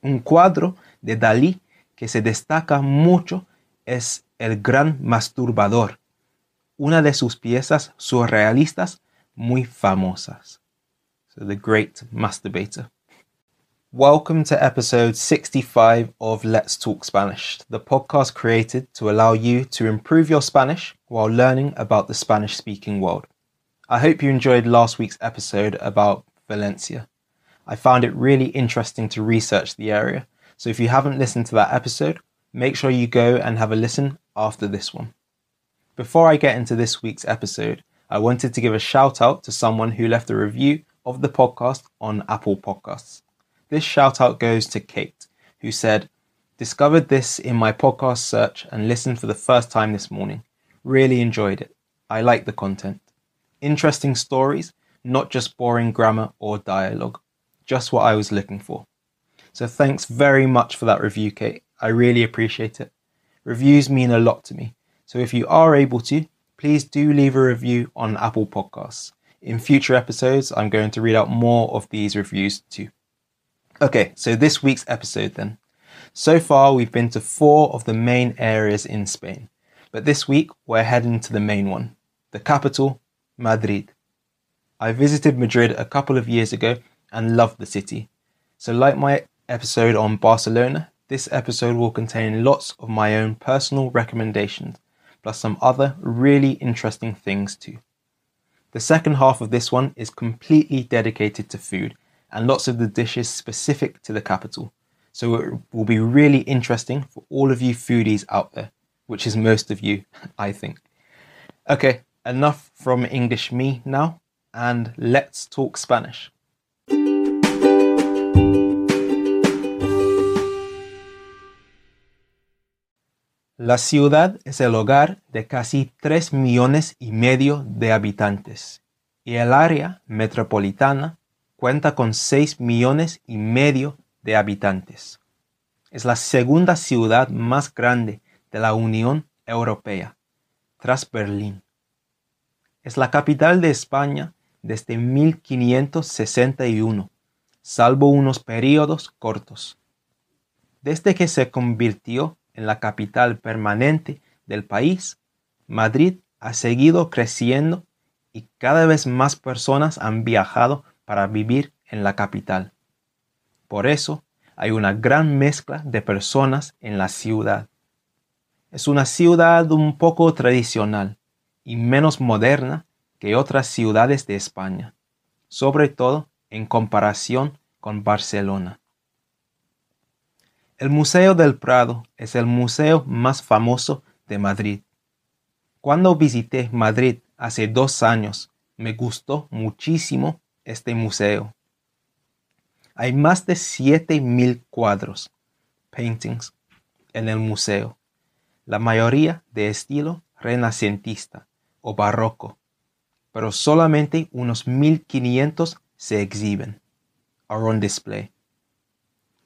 Un cuadro de Dalí que se destaca mucho es El Gran Masturbador, una de sus piezas surrealistas muy famosas. So, The Great Masturbator. Welcome to episode 65 of Let's Talk Spanish, the podcast created to allow you to improve your Spanish while learning about the Spanish speaking world. I hope you enjoyed last week's episode about Valencia. I found it really interesting to research the area, so if you haven't listened to that episode, make sure you go and have a listen after this one. Before I get into this week's episode, I wanted to give a shout out to someone who left a review of the podcast on Apple Podcasts. This shout out goes to Kate, who said, Discovered this in my podcast search and listened for the first time this morning. Really enjoyed it. I like the content. Interesting stories, not just boring grammar or dialogue. Just what I was looking for. So thanks very much for that review, Kate. I really appreciate it. Reviews mean a lot to me. So if you are able to, please do leave a review on Apple Podcasts. In future episodes, I'm going to read out more of these reviews too. Okay, so this week's episode then. So far, we've been to four of the main areas in Spain, but this week we're heading to the main one, the capital, Madrid. I visited Madrid a couple of years ago and loved the city. So, like my episode on Barcelona, this episode will contain lots of my own personal recommendations, plus some other really interesting things too. The second half of this one is completely dedicated to food and lots of the dishes specific to the capital. So it will be really interesting for all of you foodies out there, which is most of you, I think. Okay, enough from English me now, and let's talk Spanish. La ciudad es el hogar de casi 3 millones y medio de habitantes y el área metropolitana cuenta con 6 millones y medio de habitantes. Es la segunda ciudad más grande de la Unión Europea, tras Berlín. Es la capital de España desde 1561, salvo unos periodos cortos. Desde que se convirtió en la capital permanente del país, Madrid ha seguido creciendo y cada vez más personas han viajado para vivir en la capital. Por eso hay una gran mezcla de personas en la ciudad. Es una ciudad un poco tradicional y menos moderna que otras ciudades de España, sobre todo en comparación con Barcelona. El Museo del Prado es el museo más famoso de Madrid. Cuando visité Madrid hace dos años, me gustó muchísimo este museo. Hay más de 7000 cuadros, paintings, en el museo, la mayoría de estilo renacentista o barroco, pero solamente unos 1500 se exhiben, are on display.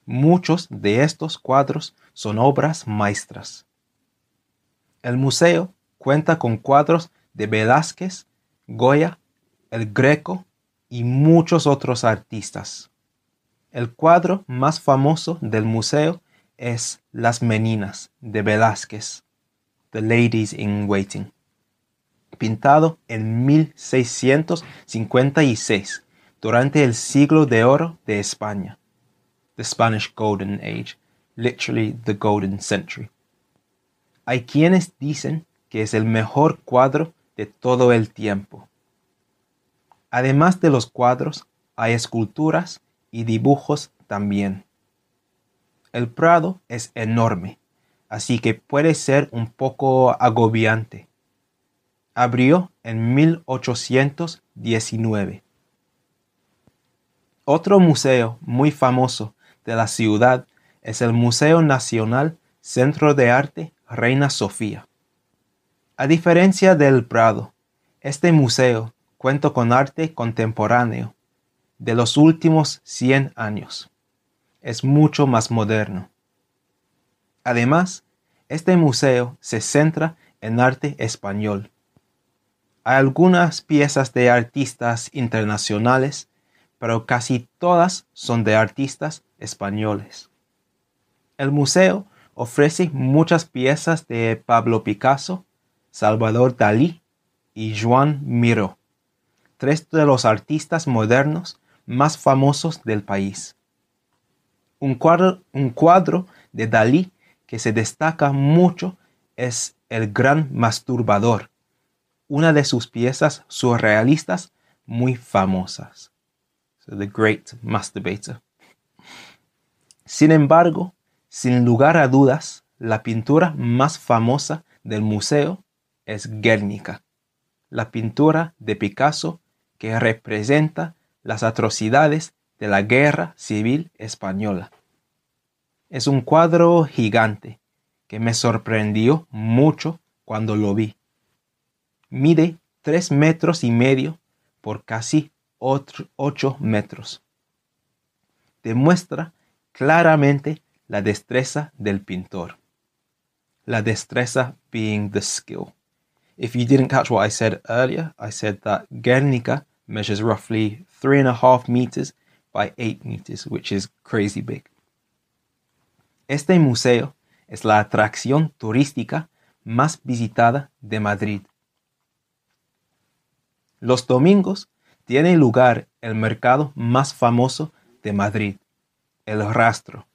Muchos de estos cuadros son obras maestras. El museo cuenta con cuadros de Velázquez, Goya, el Greco y muchos otros artistas. El cuadro más famoso del museo es Las Meninas de Velázquez, The Ladies in Waiting, pintado en 1656 durante el siglo de oro de España, the Spanish Golden Age, literally the Golden Century. Hay quienes dicen que es el mejor cuadro de todo el tiempo. Además de los cuadros, hay esculturas y dibujos también. El Prado es enorme, así que puede ser un poco agobiante. Abrió en 1819. Otro museo muy famoso de la ciudad es el Museo Nacional Centro de Arte Reina Sofía. A diferencia del Prado, este museo cuento con arte contemporáneo de los últimos 100 años. Es mucho más moderno. Además, este museo se centra en arte español. Hay algunas piezas de artistas internacionales, pero casi todas son de artistas españoles. El museo ofrece muchas piezas de Pablo Picasso, Salvador Dalí y Joan Miró, tres de los artistas modernos más famosos del país. Un cuadro, un cuadro de Dalí que se destaca mucho es El Gran Masturbador, una de sus piezas surrealistas muy famosas. The Great Masturbator. Sin embargo, sin lugar a dudas, la pintura más famosa del museo es Guernica, la pintura de Picasso que representa las atrocidades de la Guerra Civil Española. Es un cuadro gigante que me sorprendió mucho cuando lo vi. Mide tres metros y medio por casi ocho metros. Demuestra claramente la destreza del pintor. La destreza being the skill. If you didn't catch what I said earlier, I said that Guernica measures roughly three and a half meters by eight meters, which is crazy big. Este museo es la atracción turística más visitada de Madrid. Los domingos tiene lugar el mercado más famoso de Madrid, el rastro.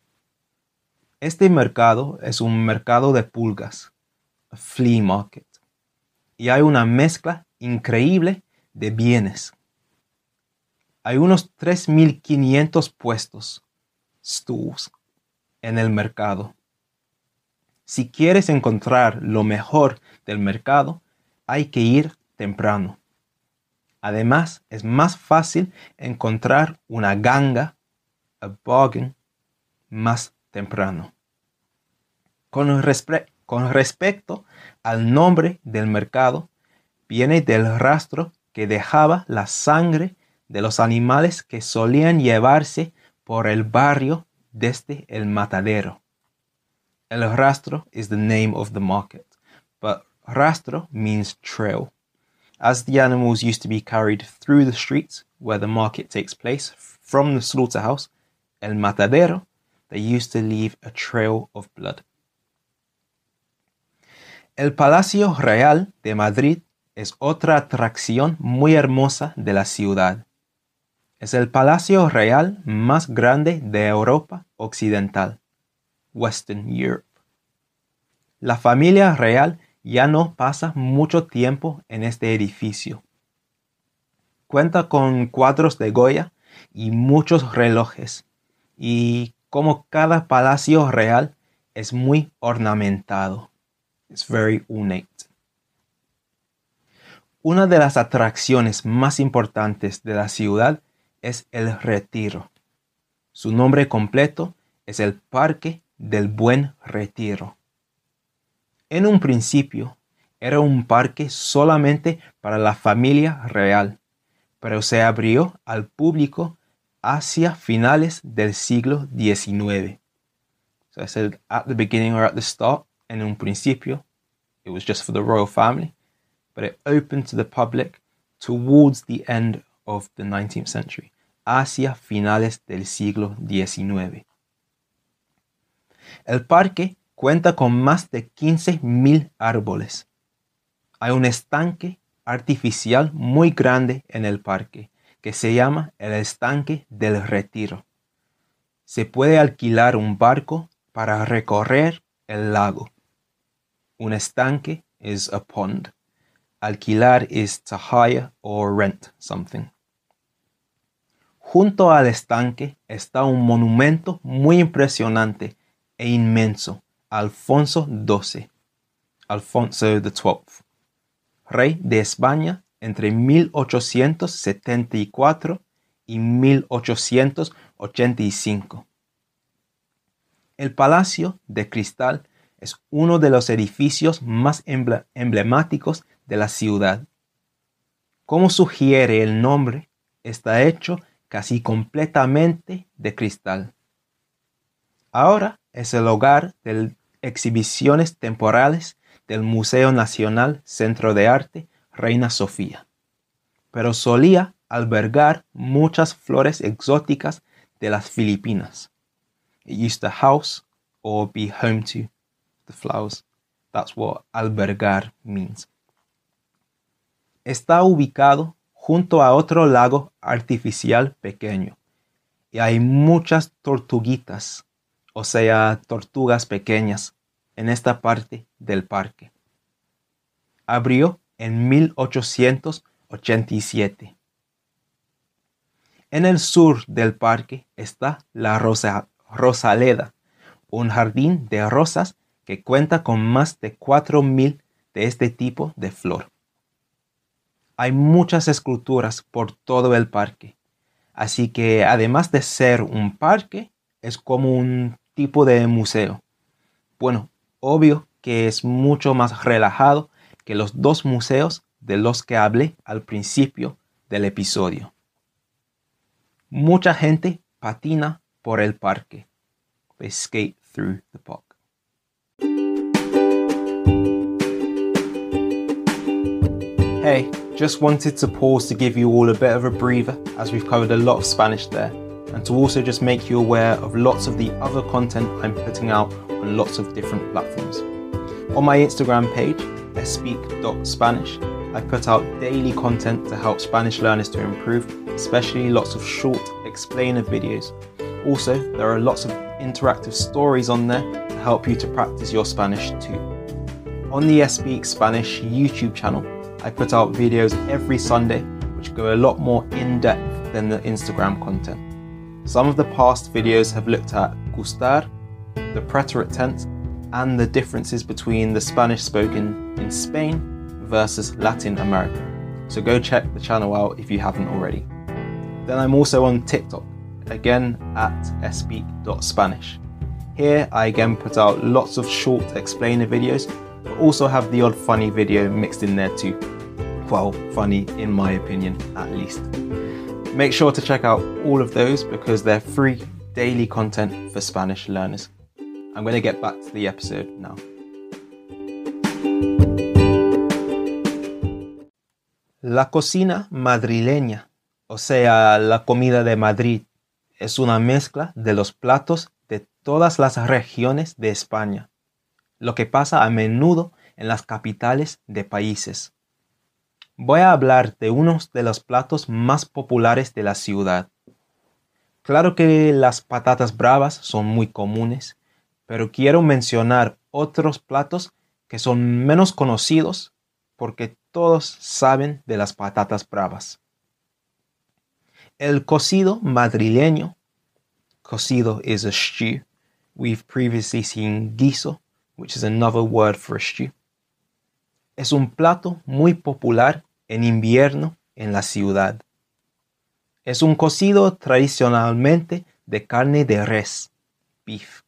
Este mercado es un mercado de pulgas, flea market, y hay una mezcla increíble de bienes. Hay unos 3.500 puestos, stools, en el mercado. Si quieres encontrar lo mejor del mercado, hay que ir temprano. Además, es más fácil encontrar una ganga, a bargain, más temprano. Con, respecto al nombre del mercado, viene del rastro que dejaba la sangre de los animales que solían llevarse por el barrio desde el matadero. El rastro is the name of the market, but rastro means trail. As the animals used to be carried through the streets where the market takes place from the slaughterhouse, el matadero, they used to leave a trail of blood. El Palacio Real de Madrid es otra atracción muy hermosa de la ciudad. Es el palacio real más grande de Europa Occidental, Western Europe. La familia real ya no pasa mucho tiempo en este edificio. Cuenta con cuadros de Goya y muchos relojes, y como cada palacio real es muy ornamentado. It's very ornate. Una de las atracciones más importantes de la ciudad es el Retiro. Su nombre completo es el Parque del Buen Retiro. En un principio era un parque solamente para la familia real, pero se abrió al público hacia finales del siglo XIX. So I said at the beginning or at the start, en un principio, it was just for the royal family, but it opened to the public towards the end of the 19th century, hacia finales del siglo XIX. El parque cuenta con más de 15.000 árboles. Hay un estanque artificial muy grande en el parque que se llama el estanque del retiro. Se puede alquilar un barco para recorrer el lago. Un estanque is a pond. Alquilar is to hire or rent something. Junto al estanque está un monumento muy impresionante e inmenso, Alfonso XII, Alfonso XII, rey de España entre 1874 y 1885. El Palacio de Cristal es uno de los edificios más emblemáticos de la ciudad. Como sugiere el nombre, está hecho casi completamente de cristal. Ahora es el hogar de exhibiciones temporales del Museo Nacional Centro de Arte Reina Sofía, pero solía albergar muchas flores exóticas de las Filipinas. It used to house or be home to the flowers. That's what albergar means. Está ubicado junto a otro lago artificial pequeño y hay muchas tortuguitas, o sea, tortugas pequeñas, en esta parte del parque. Abrió en 1887. En el sur del parque está la Rosaleda, un jardín de rosas que cuenta con más de 4.000 de este tipo de flor. Hay muchas esculturas por todo el parque, así que además de ser un parque, es como un tipo de museo. Bueno, obvio que es mucho más relajado que los dos museos de los que hablé al principio del episodio. Mucha gente patina por el parque. They through the park. Hey, just wanted to pause to give you all a bit of a breather as we've covered a lot of Spanish there, and to also just make you aware of lots of the other content I'm putting out on lots of different platforms. On my Instagram page, speak.spanish, I put out daily content to help Spanish learners to improve, especially lots of short explainer videos. Also, there are lots of interactive stories on there to help you to practice your Spanish too. On the Speak Spanish YouTube channel, I put out videos every Sunday which go a lot more in depth than the Instagram content. Some of the past videos have looked at gustar, the preterite tense, and the differences between the Spanish spoken in Spain versus Latin America. So go check the channel out if you haven't already. Then I'm also on TikTok, again at speak.spanish. Here I again put out lots of short explainer videos, but also have the odd funny video mixed in there too. Well, funny in my opinion, at least. Make sure to check out all of those because they're free daily content for Spanish learners. I'm going to get back to the episode now. La cocina madrileña, o sea, la comida de Madrid, es una mezcla de los platos de todas las regiones de España, lo que pasa a menudo en las capitales de países. Voy a hablar de unos de los platos más populares de la ciudad. Claro que las patatas bravas son muy comunes, pero quiero mencionar otros platos que son menos conocidos porque todos saben de las patatas bravas. El cocido madrileño, cocido is a stew. We've previously seen guiso, which is another word for stew. Es un plato muy popular en invierno en la ciudad. Es un cocido tradicionalmente de carne de res, beef,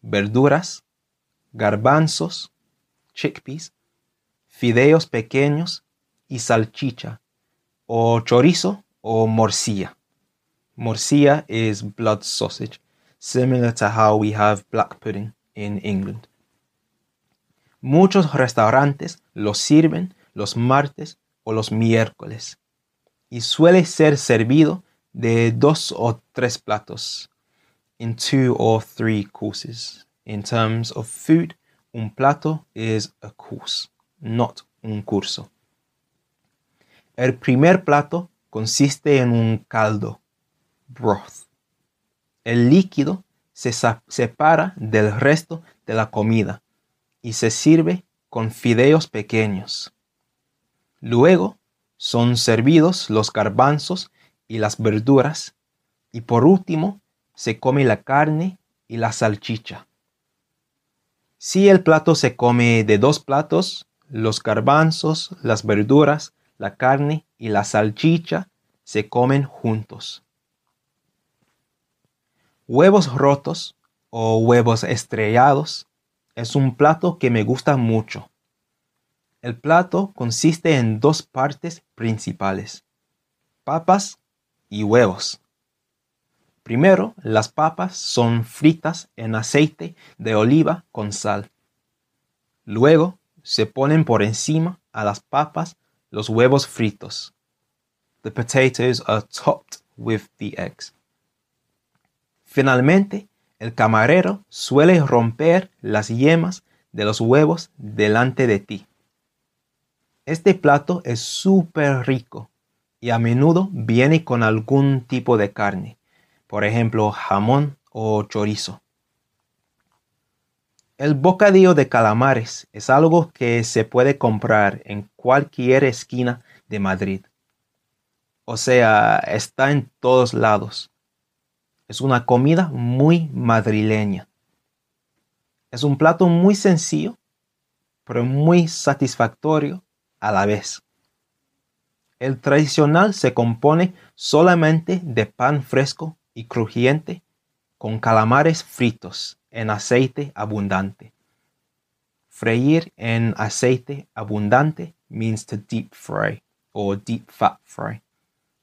verduras, garbanzos, chickpeas, fideos pequeños y salchicha, o chorizo o morcilla. Morcilla is blood sausage, similar to how we have black pudding in England. Muchos restaurantes lo sirven los martes o los miércoles y suele ser servido de dos o tres platos, in two or three courses. In terms of food, un plato is a course not un curso. El primer plato consiste en un caldo, broth. El líquido se separa del resto de la comida y se sirve con fideos pequeños. Luego son servidos los garbanzos y las verduras y por último se come la carne y la salchicha. Si el plato se come de dos platos, los garbanzos, las verduras, la carne y la salchicha se comen juntos. Huevos rotos o huevos estrellados es un plato que me gusta mucho. El plato consiste en dos partes principales, papas y huevos. Primero, las papas son fritas en aceite de oliva con sal. Luego, se ponen por encima a las papas los huevos fritos. The potatoes are topped with the eggs. Finalmente, el camarero suele romper las yemas de los huevos delante de ti. Este plato es súper rico y a menudo viene con algún tipo de carne, por ejemplo jamón o chorizo. El bocadillo de calamares es algo que se puede comprar en cualquier esquina de Madrid. O sea, está en todos lados. Es una comida muy madrileña. Es un plato muy sencillo, pero muy satisfactorio a la vez. El tradicional se compone solamente de pan fresco y crujiente con calamares fritos en aceite abundante. Freír en aceite abundante means to deep fry or deep fat fry.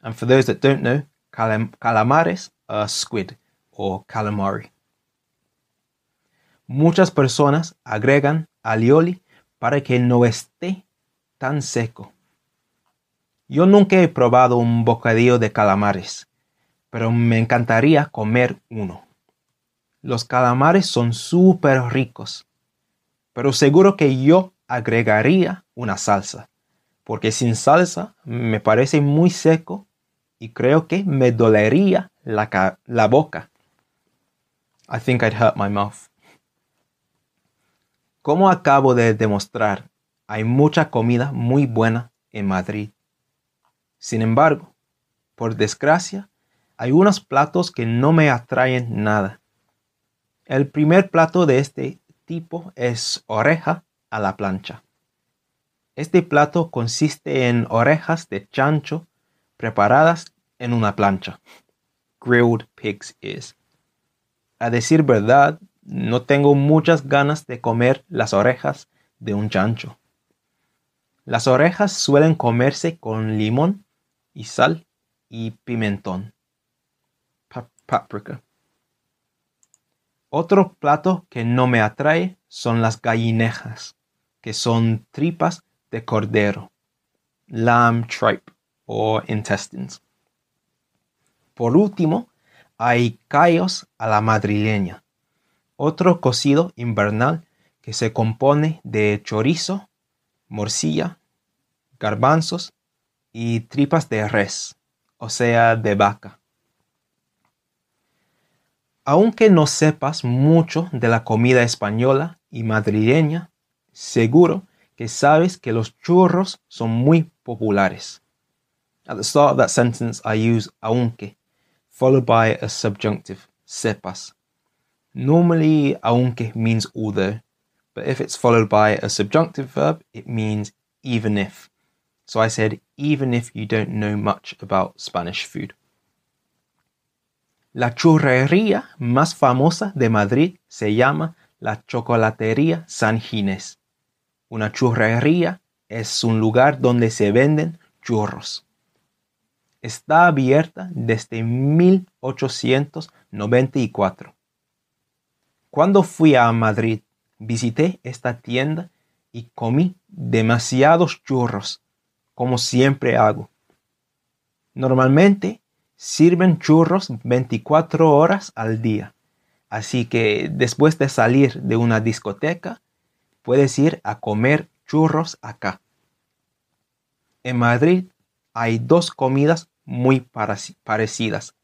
And for those that don't know, calamares are squid or calamari. Muchas personas agregan alioli para que no esté tan seco. Yo nunca he probado un bocadillo de calamares, pero me encantaría comer uno. Los calamares son súper ricos, pero seguro que yo agregaría una salsa, porque sin salsa me parece muy seco y creo que me dolería la, la boca. I think I'd hurt my mouth. Como acabo de demostrar, hay mucha comida muy buena en Madrid. Sin embargo, por desgracia, hay unos platos que no me atraen nada. El primer plato de este tipo es oreja a la plancha. Este plato consiste en orejas de chancho preparadas en una plancha. Grilled pig's ears. A decir verdad, no tengo muchas ganas de comer las orejas de un chancho. Las orejas suelen comerse con limón y sal y pimentón. paprika. Otro plato que no me atrae son las gallinejas, que son tripas de cordero, lamb tripe o intestines. Por último, hay callos a la madrileña, otro cocido invernal que se compone de chorizo, morcilla, garbanzos y tripas de res, o sea, de vaca. Aunque no sepas mucho de la comida española y madrileña, seguro que sabes que los churros son muy populares. At the start of that sentence, I use aunque, followed by a subjunctive, sepas. Normally, aunque means although, but if it's followed by a subjunctive verb, it means even if. So I said, even if you don't know much about Spanish food. La churrería más famosa de Madrid se llama la Chocolatería San Ginés. Una churrería es un lugar donde se venden churros. Está abierta desde 1894 cuando fui a Madrid, visité esta tienda y comí demasiados churros, como siempre hago. Normalmente sirven churros 24 horas al día, así que después de salir de una discoteca, puedes ir a comer churros acá. En Madrid hay dos comidas muy parecidas,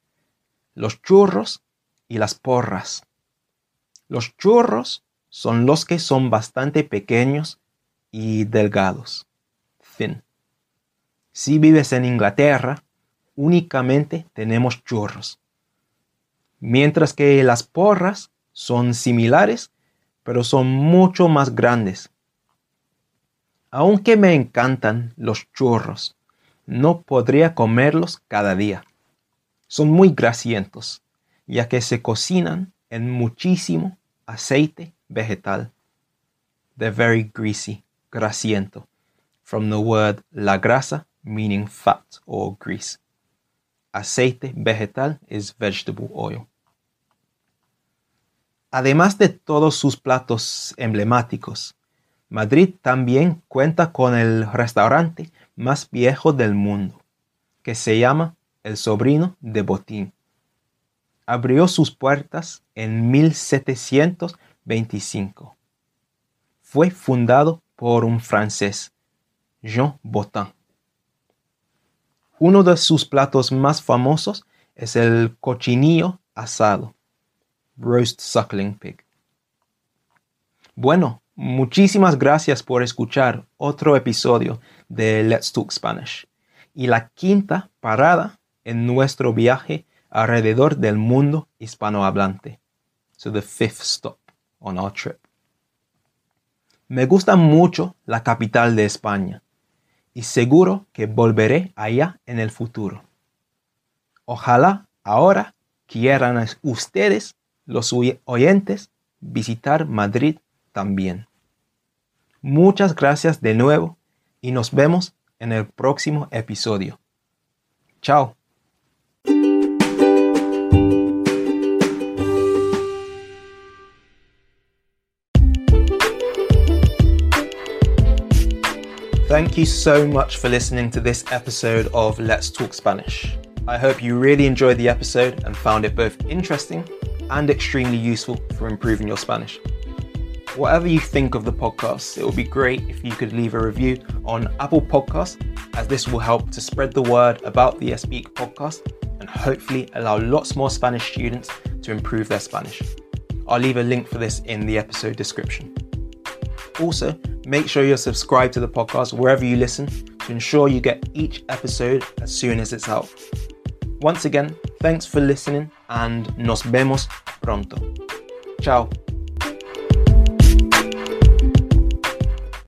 los churros y las porras. Los churros son los que son bastante pequeños y delgados. Thin. Si vives en Inglaterra, únicamente tenemos churros. Mientras que las porras son similares, pero son mucho más grandes. Aunque me encantan los churros, no podría comerlos cada día. Son muy grasientos, ya que se cocinan en muchísimo aceite vegetal. They're very greasy, grasiento, from the word la grasa, meaning fat or grease. Aceite vegetal is vegetable oil. Además de todos sus platos emblemáticos, Madrid también cuenta con el restaurante más viejo del mundo, que se llama El Sobrino de Botín. abrió sus puertas en 1725. Fue fundado por un francés, Jean Bottin. Uno de sus platos más famosos es el cochinillo asado, roast suckling pig. Bueno, muchísimas gracias por escuchar otro episodio de Let's Talk Spanish y la quinta parada en nuestro viaje alrededor del mundo hispanohablante. So the fifth stop on our trip. Me gusta mucho la capital de España y seguro que volveré allá en el futuro. Ojalá ahora quieran ustedes, los oyentes, visitar Madrid también. Muchas gracias de nuevo y nos vemos en el próximo episodio. Chao. Thank you so much for listening to this episode of Let's Talk Spanish. I hope you really enjoyed the episode and found it both interesting and extremely useful for improving your Spanish. Whatever you think of the podcast, it would be great if you could leave a review on Apple Podcasts, as this will help to spread the word about the Speak podcast and hopefully allow lots more Spanish students to improve their Spanish. I'll leave a link for this in the episode description. Also, make sure you're subscribed to the podcast wherever you listen to ensure you get each episode as soon as it's out. Once again, thanks for listening and nos vemos pronto. Ciao.